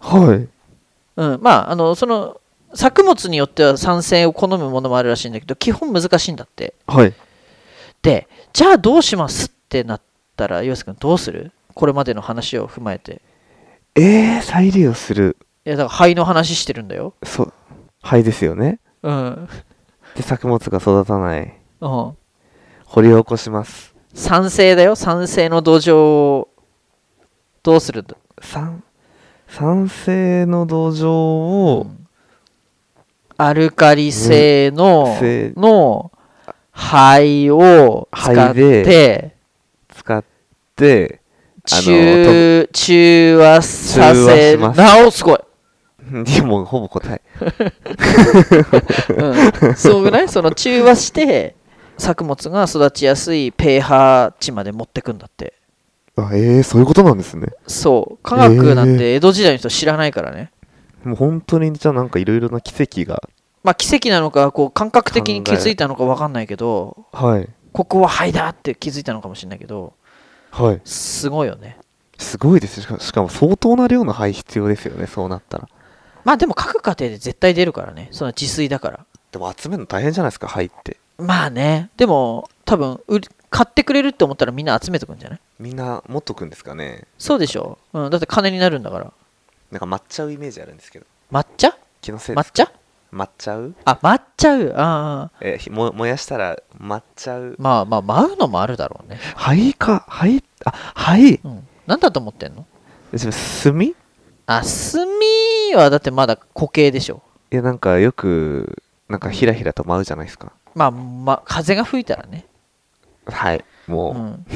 はい。うん、まああのその作物によっては酸性を好むものもあるらしいんだけど基本難しいんだってはい。でじゃあどうしますってなったら洋介君どうする？これまでの話を踏まえてえー、再利用する。いやだから灰の話してるんだよそう。はいですよね。うん、で、作物が育たない。うん、掘り起こします。酸性だよ酸性の土壌をどうするんだ？酸、酸性の土壌を、アルカリ性の性の灰を使っ灰てで使って、中中和さ中せ和します。なおすごい、<laughs> いや、もうほぼ答え。うん、そうぐらい？その中和して作物が育ちやすい pH 値まで持ってくんだって。あ、えー、そういうことなんですね。そう。科学なんて江戸時代の人知らないからね、もう本当に、じゃあなんかいろいろな奇跡が。まあ奇跡なのかこう感覚的に気づいたのか分かんないけどはい。ここは灰だって気づいたのかもしれないけどはい。すごいよね。すごいです。しかしかも相当な量の灰必要ですよね、そうなったら。まあでも各家庭で絶対出るからね。その自炊だから。でも集めるの大変じゃないですか、灰って。まあね。でも多分買ってくれるって思ったらみんな集めとくんじゃない？みんな持っとくんですかね。そうでしょ、うん、だって金になるんだから。なんか抹茶うイメージあるんですけど。抹茶？気のせい抹茶？抹茶う？あ抹茶う？ああえひも燃やしたら抹茶う？まあまあ舞うのもあるだろうね。灰か灰あ灰。うん。何だと思ってんの？じゃあ炭？いあ炭はだってまだ固形でしょ。やなんかよくなんかひらひらと舞うじゃないですか。まあまあ風が吹いたらね。はいもう、うん、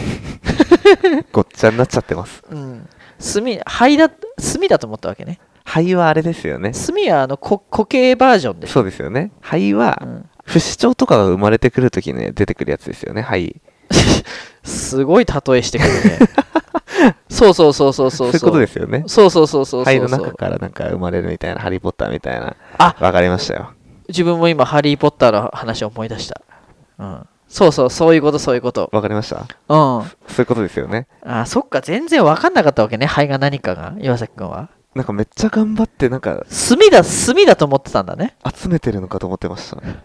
<laughs> ごっちゃになっちゃってます。うん、炭灰だ炭だと思ったわけね灰はあれですよね。炭はあのこ固形バージョンでしょ、そうですよね。灰は、うん、不死鳥とかが生まれてくるときね出てくるやつですよね灰。<laughs> すごい例えしてくるね。<laughs> そうそうそうそうそうそう。いうことですよね。そうそうそうそうそう灰の中からなんか生まれるみたいなハリー・ポッターみたいなあ。わかりましたよ。自分も今ハリー・ポッターの話を思い出した、うん、そうそうそういうことそういうこと。わかりました？うん。そういうことですよね。あそっか。全然分かんなかったわけね。灰が何かが。岩崎君はなんかめっちゃ頑張ってなんか炭だ炭だと思ってたんだね集めてるのかと思ってましたね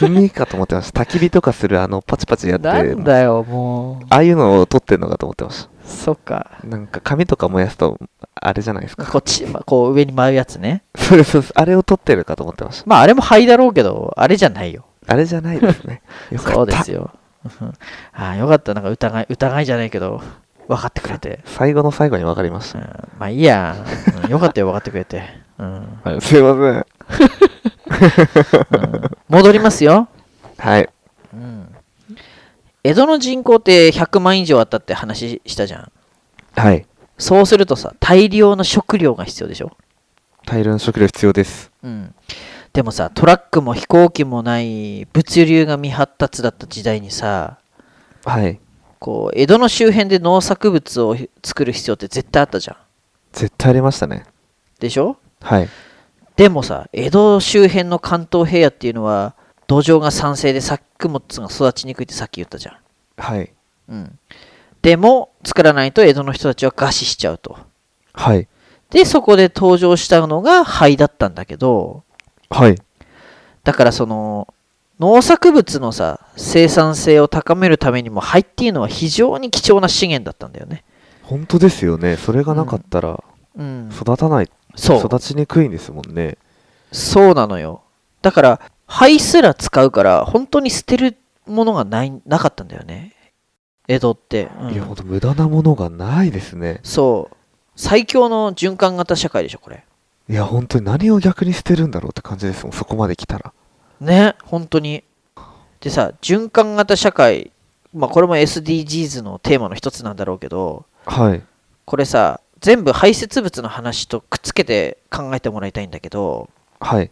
炭かと思ってました焚き火とかするあのパチパチやってなんだよもうああいうのを撮ってるのかと思ってましたそっか。なんか紙とか燃やすと、あれじゃないですか。こっち、まこう上に舞うやつね。そうそう。あれを取ってるかと思ってました。まああれも灰だろうけど、あれじゃないよ。あれじゃないですね。よかった。そうですよ。うんああ、よかった。なんか疑い、疑いじゃないけど、分かってくれて。最後の最後に分かりましうんた。まあいいや。うんよかったよ、分かってくれて。うんはい、すいません。戻りますよ。はい。うん江戸の人口って100万以上あったって話したじゃん。はい。そうするとさ、大量の食料が必要でしょ？大量の食料必要です。うん。でもさ、トラックも飛行機もない物流が未発達だった時代にさ、はい。こう、江戸の周辺で農作物を作る必要って絶対あったじゃん。絶対ありましたね。でしょ？はい。でもさ、江戸周辺の関東平野っていうのは、土壌が酸性で作物が育ちにくいってさっき言ったじゃん。はい。うん。でも、作らないと江戸の人たちは餓死しちゃうと。はい。で、そこで登場したのが灰だったんだけど、はい。だからその、農作物のさ、生産性を高めるためにも灰っていうのは非常に貴重な資源だったんだよね。本当ですよね。それがなかったらうん。育たない、そう。育ちにくいんですもんね。そうなのよ。だから、灰すら使うから、本当に捨てるものがないなかったんだよね。江戸って。うんいや、ほんと無駄なものがないですね。そう。最強の循環型社会でしょ、これ。いや、本当に何を逆に捨てるんだろうって感じですもん。そこまで来たら。ね、本当に。でさ、循環型社会、まあこれも SDGs のテーマの一つなんだろうけど、はい。これさ、全部排泄物の話とくっつけて考えてもらいたいんだけど、はい。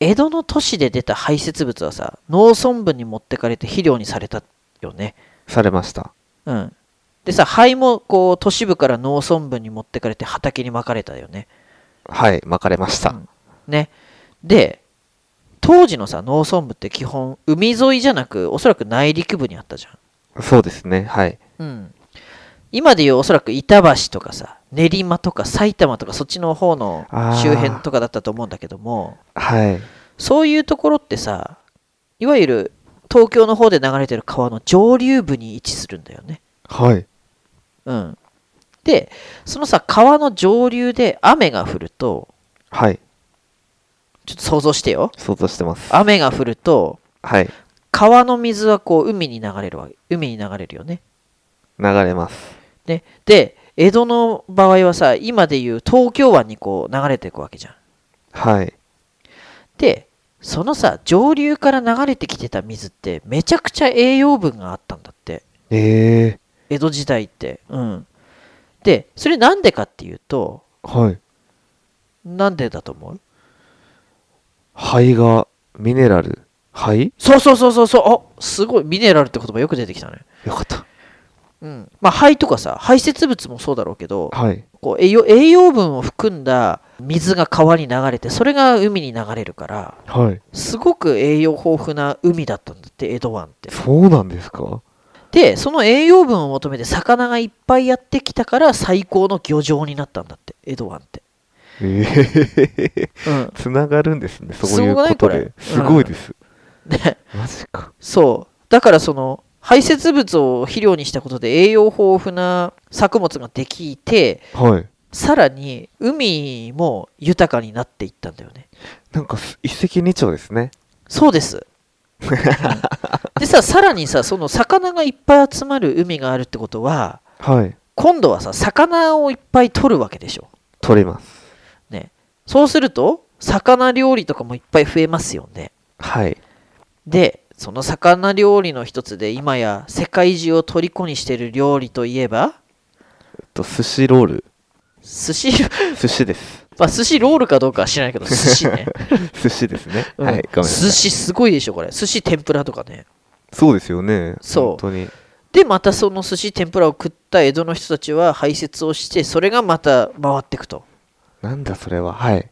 江戸の都市で出た排泄物はさ、農村部に持ってかれて肥料にされたよね。されました。うん。でさ、灰もこう都市部から農村部に持ってかれて畑にまかれたよね。はい。巻かれました。うんね。で、当時のさ、農村部って基本、海沿いじゃなく、おそらく内陸部にあったじゃん。そうですね。はい。うん。今でいうおそらく板橋とかさ、練馬とか埼玉とかそっちの方の周辺とかだったと思うんだけども、はい。そういうところってさ、いわゆる東京の方で流れてる川の上流部に位置するんだよね。はい。うん。で、そのさ、川の上流で雨が降ると、はい。ちょっと想像してよ。想像してます。雨が降ると、はい。川の水はこう海に流れるわけ。海に流れるよね。流れます。ね。で、江戸の場合はさ、今でいう東京湾にこう流れていくわけじゃん。はい。で、そのさ、上流から流れてきてた水ってめちゃくちゃ栄養分があったんだって。ええ江戸時代って。うん。で、それなんでかっていうと、はい。なんでだと思う？灰がミネラル？灰そうそうそうそうそう。あすごい。ミネラルって言葉よく出てきたね。よかった。うん。まあ、灰とかさ、排泄物もそうだろうけど、はい。こう栄養栄養分を含んだ水が川に流れて、それが海に流れるから、はい。すごく栄養豊富な海だったんだって、江戸湾って。そうなんですか？で、その栄養分を求めて魚がいっぱいやってきたから最高の漁場になったんだって、江戸湾って。ええうん。つながるんですね。そうすいうことで。すごいです。ね、マジか。そう。だからその、排泄物を肥料にしたことで栄養豊富な作物ができて、はい。さらに海も豊かになっていったんだよね。なんかす一石二鳥ですね。そうです。うんでさ、さらにさ、その魚がいっぱい集まる海があるってことは、はい。今度はさ、魚をいっぱい取るわけでしょ。取ります。ね。そうすると、魚料理とかもいっぱい増えますよね。はい。で、その魚料理の一つで、今や世界中を虜にしている料理といえば、えっと、寿司ロール。寿司、<laughs> 寿司です。まあ寿司ロールかどうかは知らないけど、<laughs> 寿司ね。寿司ですね。うんはい。ごめんなさい。寿司すごいでしょ、これ。寿司天ぷらとかね。そうですよね。そう本当に。で、またその寿司天ぷらを食った江戸の人たちは排泄をして、それがまた回っていくと。なんだそれは。はい。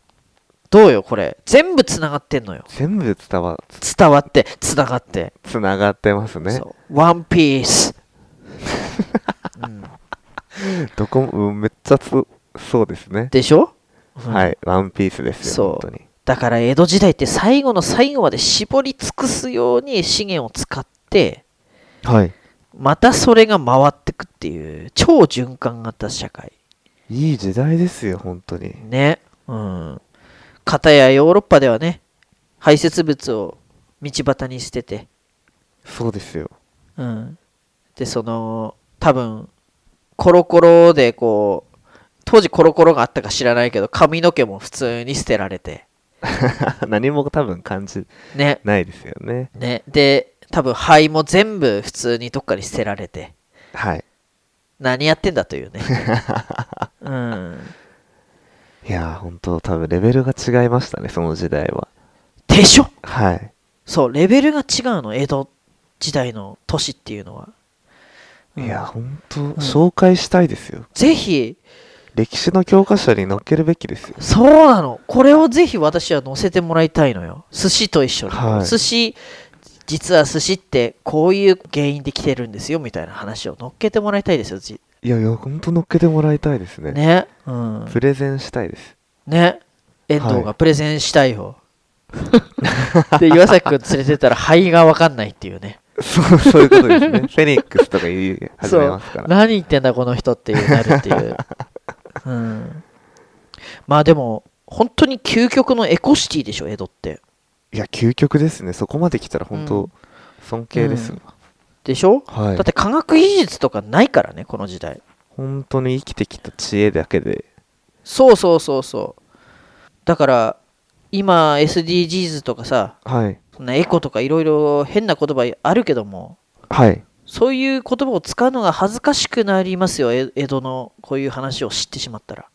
どうよ、これ。全部つながってんのよ。全部伝わ、伝わって、つながって。つながってますね。そう。ワンピース。<laughs> うんどこも、うんめっちゃつ、そうですね。でしょ、うんはい。ワンピースですよ。そう本当に。だから江戸時代って最後の最後まで絞り尽くすように資源を使って、はい。またそれが回ってくっていう超循環型社会いい時代ですよ本当に。ね。うん。片やヨーロッパではね排泄物を道端に捨てて。そうですよ。うん。でその多分コロコロでこう当時コロコロがあったか知らないけど髪の毛も普通に捨てられて。<laughs> 何も多分感じね。ないですよね。ね。で多分肺も全部普通にどっかに捨てられて。はい何やってんだというね。<laughs> うん。いやー本当多分レベルが違いましたねその時代は。でしょ？はい。そうレベルが違うの江戸時代の都市っていうのは、うん。いや本当紹介したいですよ。ぜひ。歴史の教科書に載っけるべきですよ。そうなの。これをぜひ私は載せてもらいたいのよ。寿司と一緒に、はい。寿司実は寿司ってこういう原因で来てるんですよみたいな話を乗っけてもらいたいですよじいやいや本当載っけてもらいたいですね。ね？うん。プレゼンしたいです。ね？遠藤はいがプレゼンしたいよ、で岩崎君連れてったら肺が分かんないっていうね。そうそういうことですね。フェニックスとか言い始めますから。何言ってんだこの人っていうなるっていう、<laughs> うん、まあでも本当に究極のエコシティでしょ江戸っていや究極ですね。そこまで来たら本当、うん尊敬ですわ、でしょ、はい。だって科学技術とかないからねこの時代。本当に生きてきた知恵だけで。そうそうそうそう。だから今 SDGs とかさはい。そんなエコとかいろいろ変な言葉あるけどもはい。そういう言葉を使うのが恥ずかしくなりますよ。え江戸のこういう話を知ってしまったら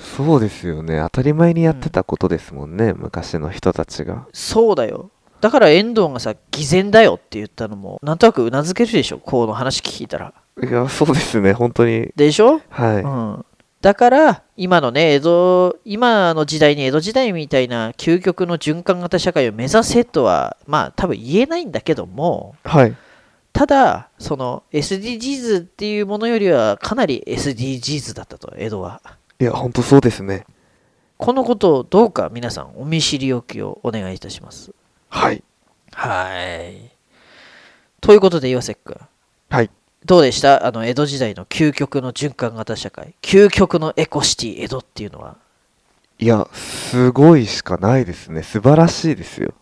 そうですよね。当たり前にやってたことですもんね、昔の人たちが。そうだよ。だから遠藤がさ偽善だよって言ったのもなんとなくうなずけるでしょこの話聞いたら。いやそうですね本当に。でしょ？はい、うん、だから今のね江戸今の時代に江戸時代みたいな究極の循環型社会を目指せとはまあ多分言えないんだけどもはい。ただその SDGs っていうものよりはかなり SDGs だったと江戸はいや本当そうですね。このことをどうか皆さんお見知りおきをお願いいたします。はい。はい。ということで岩崎君。はい。どうでした？あの江戸時代の究極の循環型社会。究極のエコシティ江戸っていうのは。いやすごいしかないですね。素晴らしいですよ。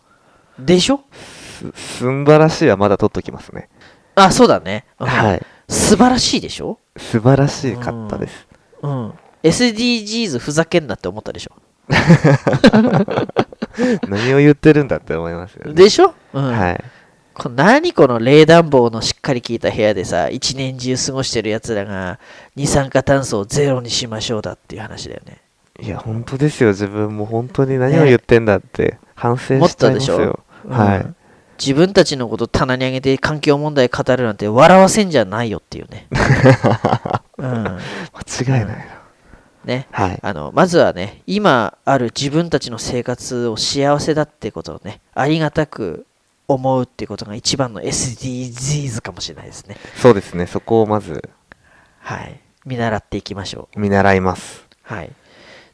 でしょ？す素晴らしいはまだ取っときますね。あそうだね、うん。はい。素晴らしいでしょ？素晴らしかったです。うん SDGs ふざけんなって思ったでしょ。<laughs> 何を言ってるんだって思いますよね。でしょ、うん。はい。こ何この冷暖房のしっかり効いた部屋でさ一年中過ごしてるやつらが二酸化炭素をゼロにしましょうだっていう話だよね。いや本当ですよ。自分も本当に何を言ってんだって反省しちゃたですよ、はいうん。自分たちのこと棚に上げて環境問題語るなんて笑わせんじゃないよっていうね。<laughs> うん、間違いないな、ね。はいあのまずはね、今ある自分たちの生活を幸せだってことをね、ありがたく思うっていうことが一番の SDGs かもしれないですね。そうですねそこをまずはい。見習っていきましょう。見習いますはい。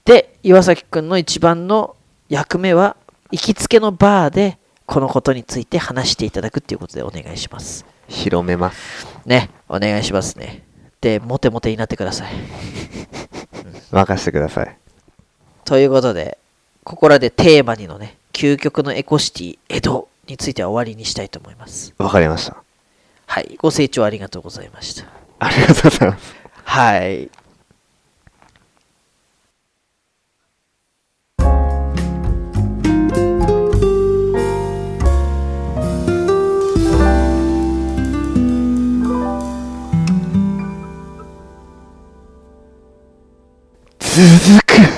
で、岩崎くんの一番の役目は、行きつけのバーでこのことについて話していただくっていうことでお願いします。広めますね、お願いしますね。で、モテモテになってください。任せてくださいということで、ここらでテーマにのね、究極のエコシティ、江戸については終わりにしたいと思います。わかりましたはい、ご清聴ありがとうございました。ありがとうございますはい。続く。